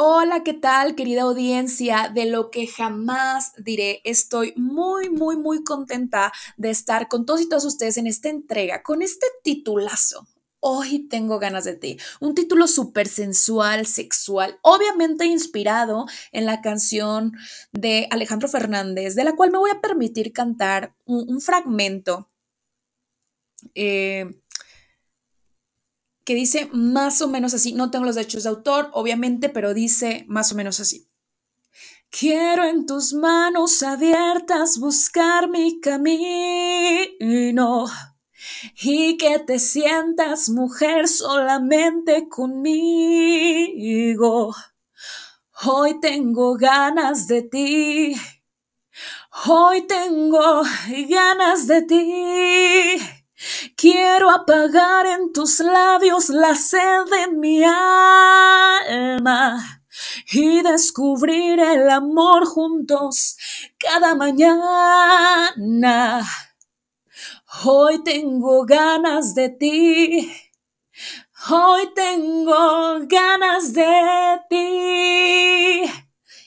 Hola, ¿qué tal querida audiencia de lo que jamás diré? Estoy muy, muy, muy contenta de estar con todos y todas ustedes en esta entrega, con este titulazo. Hoy tengo ganas de ti. Un título súper sensual, sexual, obviamente inspirado en la canción de Alejandro Fernández, de la cual me voy a permitir cantar un, fragmento. Eh, que dice más o menos así, no tengo los derechos de autor, obviamente, pero dice más o menos así. Quiero en tus manos abiertas buscar mi camino y que te sientas mujer solamente conmigo. Hoy tengo ganas de ti. Hoy tengo ganas de ti. Quiero apagar en tus labios la sed de mi alma y descubrir el amor juntos cada mañana. Hoy tengo ganas de ti. Hoy tengo ganas de ti.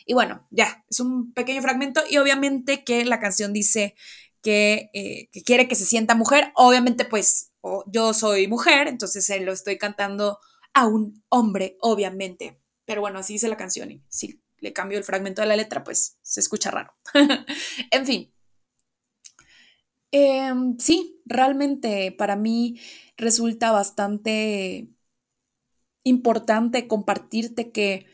Y bueno, ya, es un pequeño fragmento y obviamente que la canción dice eh, que, quiere que se sienta mujer. Obviamente, pues yo soy mujer, entonces se lo estoy cantando a un hombre, obviamente. Pero bueno, así dice la canción y si le cambio el fragmento de la letra, pues se escucha raro. en fin. Em, sí, realmente para mí resulta bastante importante compartirte que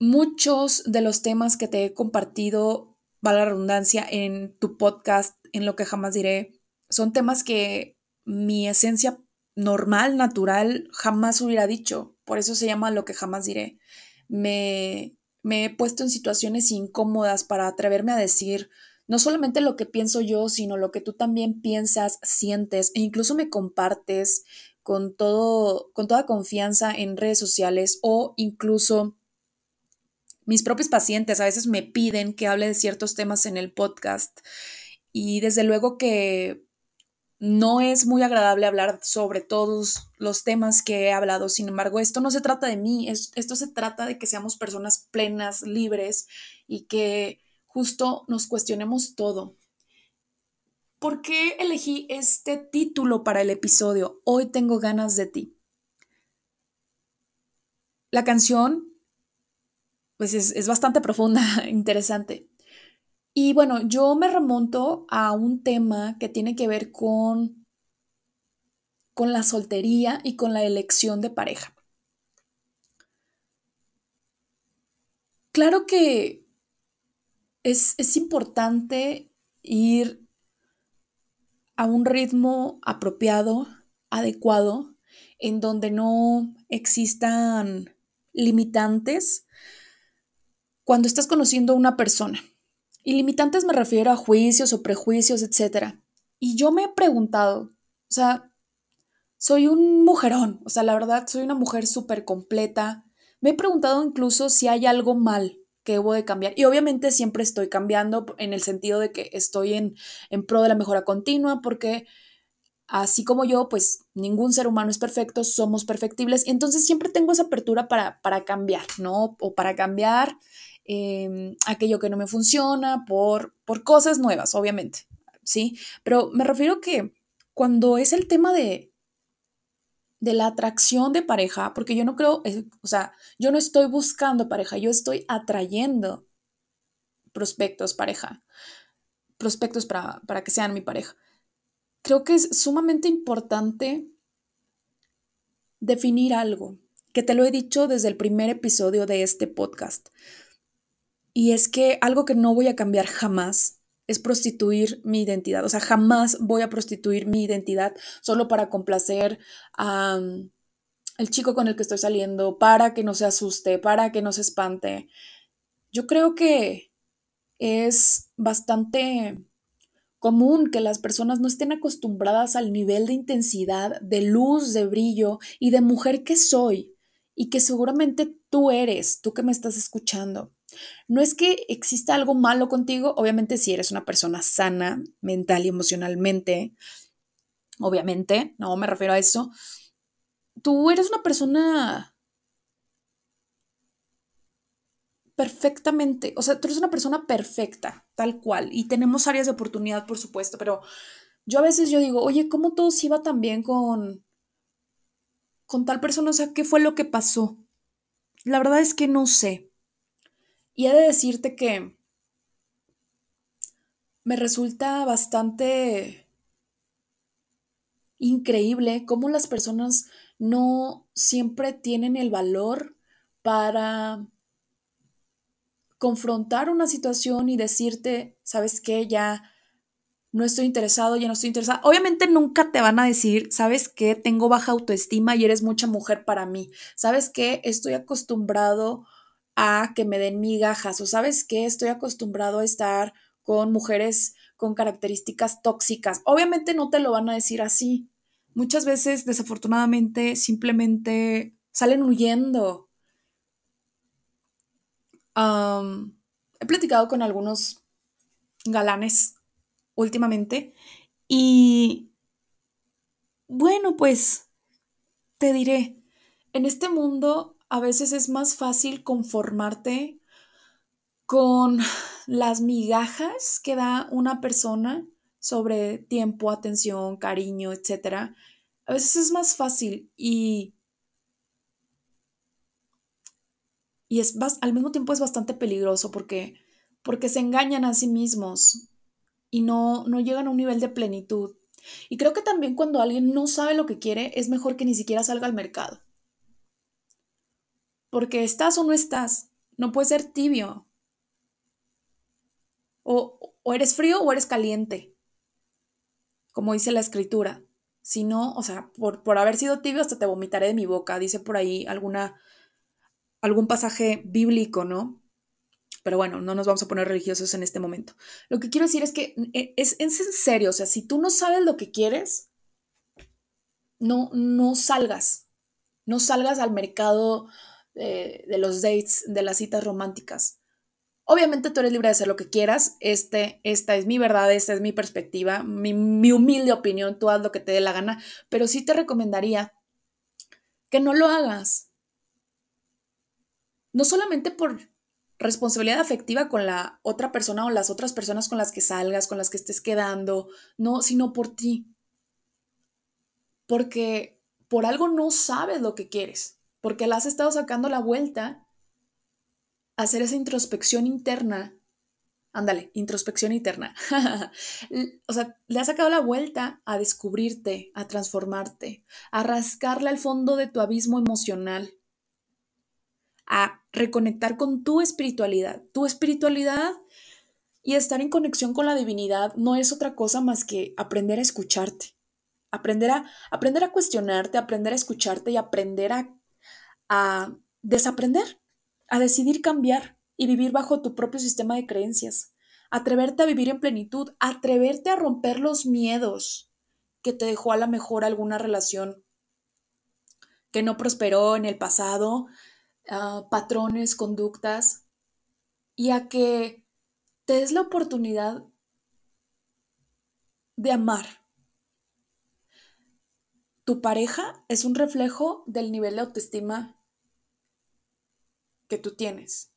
muchos de los temas que te he compartido va la redundancia, en tu podcast, en lo que jamás diré, son temas que mi esencia normal, natural, jamás hubiera dicho. Por eso se llama lo que jamás diré. Me, me he puesto en situaciones incómodas para atreverme a decir no solamente lo que pienso yo, sino lo que tú también piensas, sientes e incluso me compartes con todo con toda confianza en redes sociales o incluso mis propios pacientes a veces me piden que hable de ciertos temas en el podcast y desde luego que no es muy agradable hablar sobre todos los temas que he hablado. Sin embargo, esto no se trata de mí, esto se trata de que seamos personas plenas, libres y que justo nos cuestionemos todo. ¿Por qué elegí este título para el episodio? Hoy tengo ganas de ti. La canción pues es, bastante profunda, interesante. Y bueno, yo me remonto a un tema que tiene que ver con, con la soltería y con la elección de pareja. Claro que es, es importante ir a un ritmo apropiado, adecuado, en donde no existan limitantes cuando estás conociendo a una persona. Y limitantes me refiero a juicios o prejuicios, etc. Y yo me he preguntado, o sea, soy un mujerón, o sea, la verdad, soy una mujer súper completa. Me he preguntado incluso si hay algo mal que debo de cambiar. Y obviamente siempre estoy cambiando en el sentido de que estoy en, en pro de la mejora continua, porque así como yo, pues ningún ser humano es perfecto, somos perfectibles. Entonces siempre tengo esa apertura para, para cambiar, ¿no? O para cambiar Em, aquello que no me funciona, por, por cosas nuevas, obviamente, ¿sí? Pero me refiero que cuando es el tema de, de la atracción de pareja, porque yo no creo, o sea, yo no estoy buscando pareja, yo estoy atrayendo prospectos pareja, prospectos para, para que sean mi pareja. Creo que es sumamente importante definir algo, que te lo he dicho desde el primer episodio de este podcast. Y es que algo que no voy a cambiar jamás es prostituir mi identidad. O sea, jamás voy a prostituir mi identidad solo para complacer al chico con el que estoy saliendo, para que no se asuste, para que no se espante. Yo creo que es bastante común que las personas no estén acostumbradas al nivel de intensidad, de luz, de brillo y de mujer que soy y que seguramente tú eres, tú que me estás escuchando. No es que exista algo malo contigo, obviamente si eres una persona sana mental y emocionalmente, obviamente, no me refiero a eso. Tú eres una persona perfectamente, o sea, tú eres una persona perfecta, tal cual, y tenemos áreas de oportunidad, por supuesto, pero yo a veces yo digo, oye, ¿cómo todo se iba tan bien con, con tal persona? O sea, ¿qué fue lo que pasó? La verdad es que no sé. Y he de decirte que me resulta bastante increíble cómo las personas no siempre tienen el valor para confrontar una situación y decirte, ¿sabes qué? Ya no estoy interesado, ya no estoy interesada. Obviamente nunca te van a decir, ¿sabes qué? Tengo baja autoestima y eres mucha mujer para mí. ¿Sabes qué? Estoy acostumbrado a que me den migajas o sabes qué, estoy acostumbrado a estar con mujeres con características tóxicas. Obviamente no te lo van a decir así. Muchas veces, desafortunadamente, simplemente salen huyendo. he platicado con algunos galanes últimamente y bueno, pues te diré, en este mundo a veces es más fácil conformarte con las migajas que da una persona sobre tiempo, atención, cariño, etc. A veces es más fácil y, y es, al mismo tiempo es bastante peligroso porque, porque se engañan a sí mismos y no, no llegan a un nivel de plenitud. Y creo que también cuando alguien no sabe lo que quiere, es mejor que ni siquiera salga al mercado. Porque estás o no estás. No puedes ser tibio. O, o eres frío o eres caliente. Como dice la escritura. Si no, o sea, por, por haber sido tibio hasta te vomitaré de mi boca. Dice por ahí alguna, algún pasaje bíblico, ¿no? Pero bueno, no nos vamos a poner religiosos en este momento. Lo que quiero decir es que eh, es, es en serio, o sea, si tú no sabes lo que quieres, no, no salgas. No salgas al mercado de, los dates, de las citas románticas. Obviamente tú eres libre de hacer lo que quieras. Este, esta es mi verdad, esta es mi perspectiva, mi, mi humilde opinión. Tú haz lo que te dé la gana, pero sí te recomendaría que no lo hagas. No solamente por responsabilidad afectiva con la otra persona o las otras personas con las que salgas, con las que estés quedando, no, sino por ti. Porque por algo no sabes lo que quieres porque la has estado sacando la vuelta a hacer esa introspección interna. Ándale, introspección interna. o sea, le has sacado la vuelta a descubrirte, a transformarte, a rascarle al fondo de tu abismo emocional, a reconectar con tu espiritualidad. Tu espiritualidad y estar en conexión con la divinidad no es otra cosa más que aprender a escucharte. Aprender a, aprender a cuestionarte, aprender a escucharte y aprender a a desaprender, a decidir cambiar y vivir bajo tu propio sistema de creencias, atreverte a vivir en plenitud, atreverte a romper los miedos que te dejó a la mejor alguna relación que no prosperó en el pasado, ah, patrones, conductas, y a que te des la oportunidad de amar. Tu pareja es un reflejo del nivel de autoestima que tú tienes.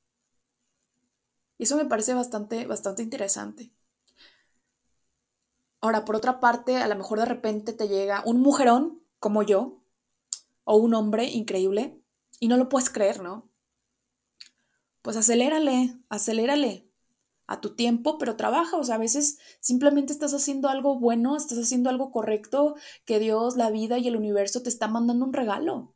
Y eso me parece bastante, bastante interesante. Ahora, por otra parte, a lo mejor de repente te llega un mujerón como yo, o un hombre increíble y no lo puedes creer, ¿no? Pues acelérale, acelérale a tu tiempo, pero trabaja, o sea, a veces simplemente estás haciendo algo bueno, estás haciendo algo correcto, que Dios, la vida y el universo te está mandando un regalo.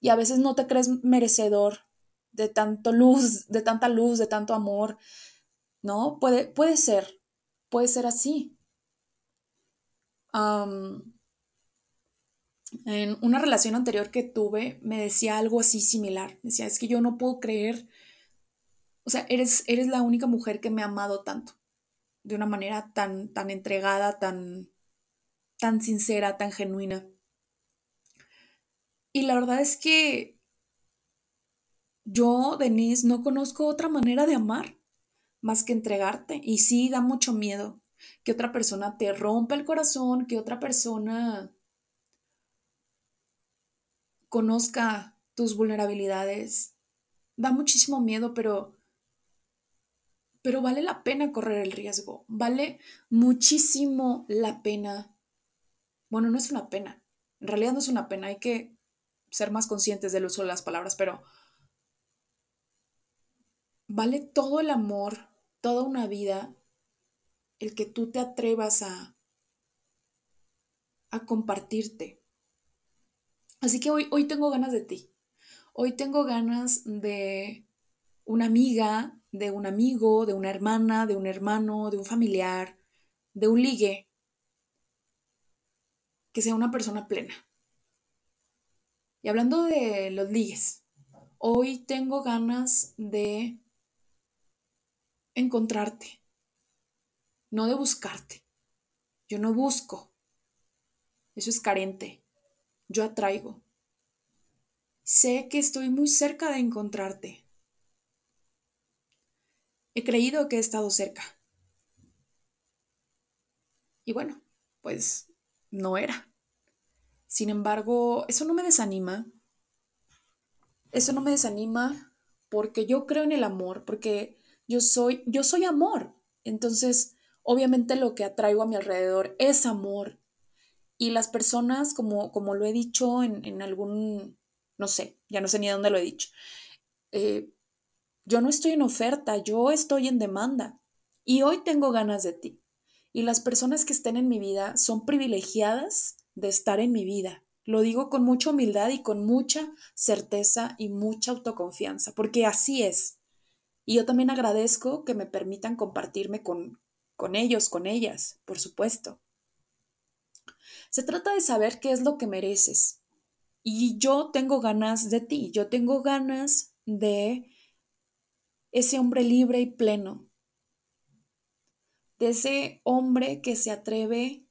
Y a veces no te crees merecedor de tanto luz, de tanta luz, de tanto amor, ¿no? Puede, puede ser, puede ser así. en una relación anterior que tuve, me decía algo así similar. Decía, es que yo no puedo creer, o sea, eres, eres la única mujer que me ha amado tanto, de una manera tan, tan entregada, tan, tan sincera, tan genuina. Y la verdad es que yo, Denise, no conozco otra manera de amar más que entregarte. Y sí, da mucho miedo que otra persona te rompa el corazón, que otra persona conozca tus vulnerabilidades. Da muchísimo miedo, pero pero vale la pena correr el riesgo. Vale muchísimo la pena. Bueno, no es una pena. En realidad no es una pena. Hay que ser más conscientes del uso de las palabras, pero vale todo el amor toda una vida el que tú te atrevas a, a compartirte. Así que hoy, hoy tengo ganas de ti. Hoy tengo ganas de una amiga, de un amigo, de una hermana, de un hermano, de un familiar, de un ligue, que sea una persona plena. Y hablando de los ligues, hoy tengo ganas de encontrarte, no de buscarte. Yo no busco. Eso es carente. Yo atraigo. Sé que estoy muy cerca de encontrarte. He creído que he estado cerca. Y bueno, pues no era. Sin embargo, eso no me desanima. Eso no me desanima porque yo creo en el amor, porque yo soy, yo soy amor. Entonces, obviamente lo que atraigo a mi alrededor es amor. Y las personas, como, como lo he dicho en, algún, no sé, ya no sé ni dónde lo he dicho, eh, yo no estoy en oferta, yo estoy en demanda. Y hoy tengo ganas de ti. Y las personas que estén en mi vida son privilegiadas de estar en mi vida. Lo digo con mucha humildad y con mucha certeza y mucha autoconfianza, porque así es. Y yo también agradezco que me permitan compartirme con, con ellos, con ellas, por supuesto. Se trata de saber qué es lo que mereces. Y yo tengo ganas de ti, yo tengo ganas de ese hombre libre y pleno, de ese hombre que se atreve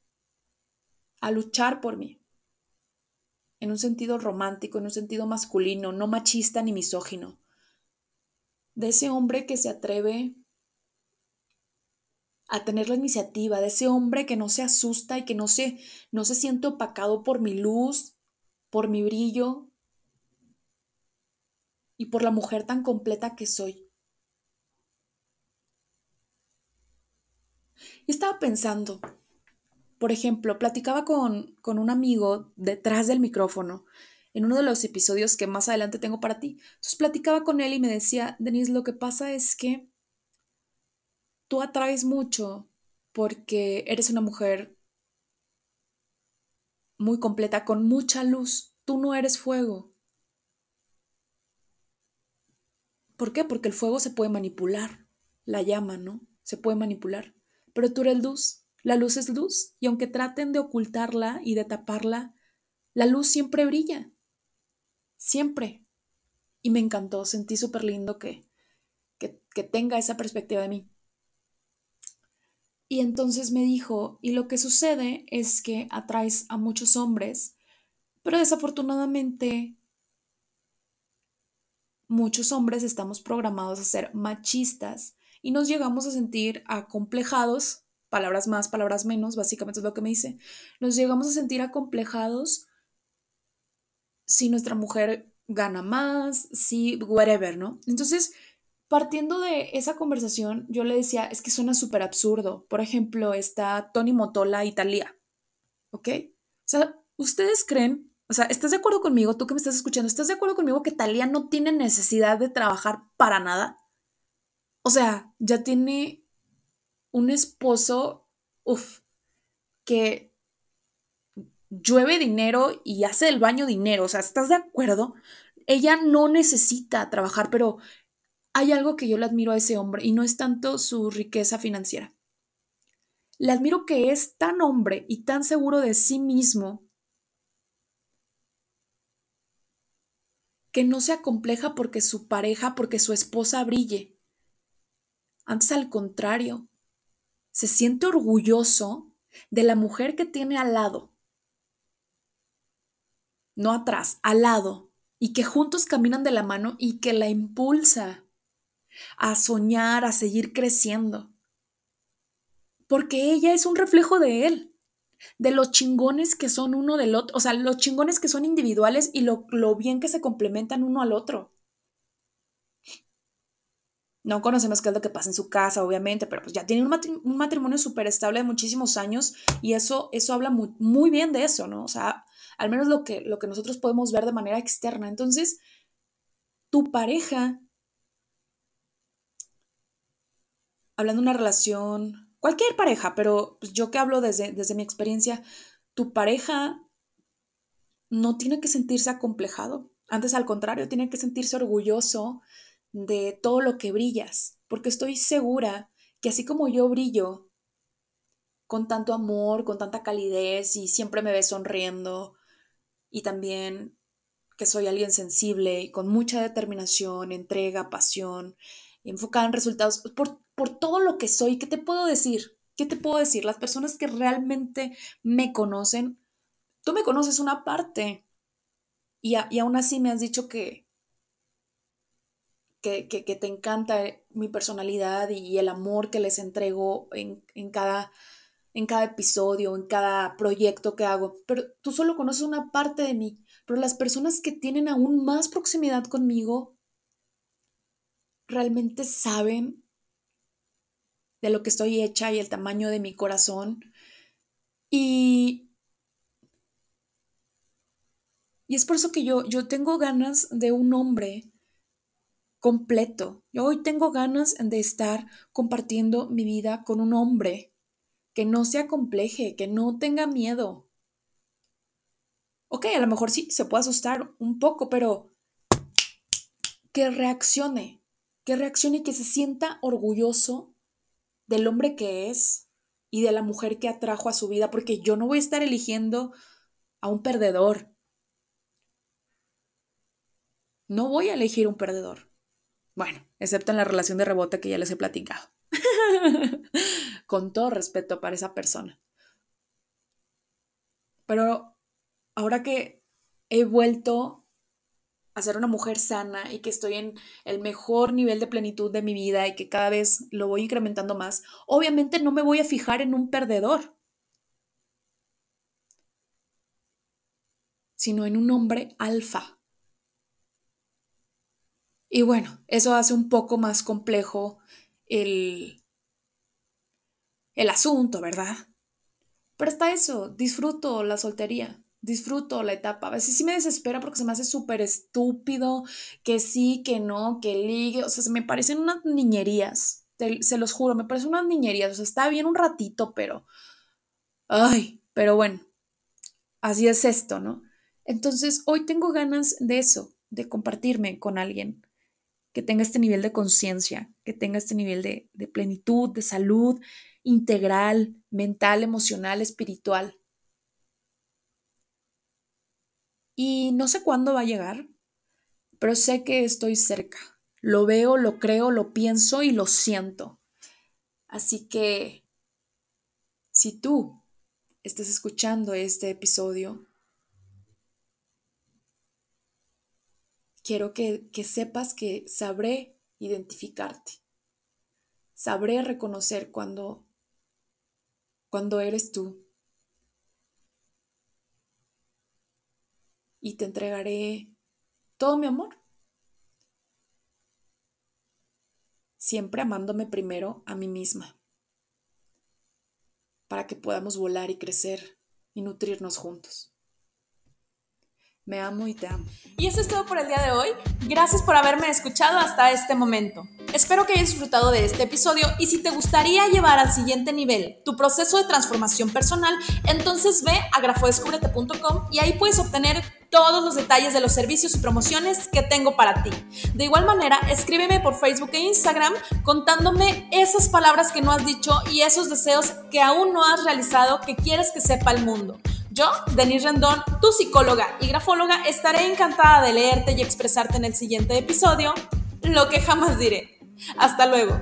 a luchar por mí, en un sentido romántico, en un sentido masculino, no machista ni misógino, de ese hombre que se atreve a tener la iniciativa, de ese hombre que no se asusta y que no se, no se siente opacado por mi luz, por mi brillo y por la mujer tan completa que soy. Y estaba pensando, por ejemplo, platicaba con, con un amigo detrás del micrófono en uno de los episodios que más adelante tengo para ti. Entonces platicaba con él y me decía, Denise, lo que pasa es que tú atraes mucho porque eres una mujer muy completa, con mucha luz. Tú no eres fuego. ¿Por qué? Porque el fuego se puede manipular, la llama, ¿no? Se puede manipular. Pero tú eres luz, la luz es luz, y aunque traten de ocultarla y de taparla, la luz siempre brilla siempre. Y me encantó, sentí súper lindo que, que, tenga esa perspectiva de mí. Y entonces me dijo, y lo que sucede es que atraes a muchos hombres, pero desafortunadamente muchos hombres estamos programados a ser machistas y nos llegamos a sentir acomplejados, palabras más, palabras menos, básicamente es lo que me dice, nos llegamos a sentir acomplejados si nuestra mujer gana más, si whatever, ¿no? Entonces, partiendo de esa conversación, yo le decía, es que suena súper absurdo. Por ejemplo, está Tony Motola y Talía, ¿ok? O sea, ¿ustedes creen, O sea, ¿estás de acuerdo conmigo, tú que me estás escuchando, ¿estás de acuerdo conmigo que Talía no tiene necesidad de trabajar para nada? O sea, ya tiene un esposo, uff, que llueve dinero y hace el baño dinero. O sea, ¿estás de acuerdo? Ella no necesita trabajar, pero hay algo que yo le admiro a ese hombre y no es tanto su riqueza financiera. Le admiro que es tan hombre y tan seguro de sí mismo que no se acompleja porque su pareja, porque su esposa brille. Antes al contrario, se siente orgulloso de la mujer que tiene al lado. No atrás, al lado. Y que juntos caminan de la mano y que la impulsa a soñar, a seguir creciendo. Porque ella es un reflejo de él, de los chingones que son uno del otro, o sea, los chingones que son individuales y lo, bien que se complementan uno al otro. No conocemos qué es lo que pasa en su casa, obviamente, pero pues ya tiene un, matrimonio súper estable de muchísimos años y eso, eso habla muy, muy, bien de eso, ¿no? O sea, al menos lo que, lo que nosotros podemos ver de manera externa. Entonces, tu pareja hablando de una relación, cualquier pareja, pero pues, yo que hablo desde, desde mi experiencia, tu pareja no tiene que sentirse acomplejado. Antes, al contrario, tiene que sentirse orgulloso de todo lo que brillas, porque estoy segura que así como yo brillo con tanto amor, con tanta calidez y siempre me ves sonriendo y también que soy alguien sensible y con mucha determinación, entrega, pasión, enfocada en resultados, por por todo lo que soy, ¿qué te puedo decir? ¿Qué te puedo decir? Las personas que realmente me conocen, tú me conoces una parte y, aún así me has dicho que, que, te encanta mi personalidad y, el amor que les entrego en, cada, en cada episodio, en cada proyecto que hago, pero tú solo conoces una parte de mí, pero las personas que tienen aún más proximidad conmigo realmente saben de lo que estoy hecha y el tamaño de mi corazón. Y, y es por eso que yo, yo tengo ganas de un hombre completo. Yo hoy tengo ganas de estar compartiendo mi vida con un hombre que no se acompleje, que no tenga miedo. Ok, a lo mejor sí, se puede asustar un poco, pero que reaccione, que reaccione y que se sienta orgulloso del hombre que es y de la mujer que atrajo a su vida, porque yo no voy a estar eligiendo a un perdedor. No voy a elegir un perdedor. Bueno, excepto en la relación de rebote que ya les he platicado. Con todo respeto para esa persona. Pero ahora que he vuelto a ser una mujer sana y que estoy en el mejor nivel de plenitud de mi vida y que cada vez lo voy incrementando más, obviamente no me voy a fijar en un perdedor, sino en un hombre alfa. Y bueno, eso hace un poco más complejo el, el asunto, ¿verdad? Pero está eso, disfruto la soltería disfruto la etapa. A veces sí me desespera porque se me hace súper estúpido, que sí, que no, que ligue, o sea, se me parecen unas niñerías, se los juro, me parecen unas niñerías, o sea, está bien un ratito, pero, ay, pero bueno, así es esto, ¿no? Entonces, hoy tengo ganas de eso, de compartirme con alguien que tenga este nivel de conciencia, que tenga este nivel de, de plenitud, de salud integral, mental, emocional, espiritual Y no sé cuándo va a llegar, pero sé que estoy cerca. Lo veo, lo creo, lo pienso y lo siento. Así que, si tú estás escuchando este episodio, quiero que, que sepas que sabré identificarte. Sabré reconocer cuando, cuando eres tú y te entregaré todo mi amor. Siempre amándome primero a mí misma, para que podamos volar y crecer y nutrirnos juntos. Me amo y te amo. Y eso es todo por el día de hoy. Gracias por haberme escuchado hasta este momento. Espero que hayas disfrutado de este episodio y si te gustaría llevar al siguiente nivel tu proceso de transformación personal, entonces ve a grafodescubrete.com y ahí puedes obtener todos los detalles de los servicios y promociones que tengo para ti. De igual manera, escríbeme por Facebook e Instagram contándome esas palabras que no has dicho y esos deseos que aún no has realizado que quieres que sepa el mundo. Yo, Denise Rendón, tu psicóloga y grafóloga, estaré encantada de leerte y expresarte en el siguiente episodio lo que jamás diré. Hasta luego.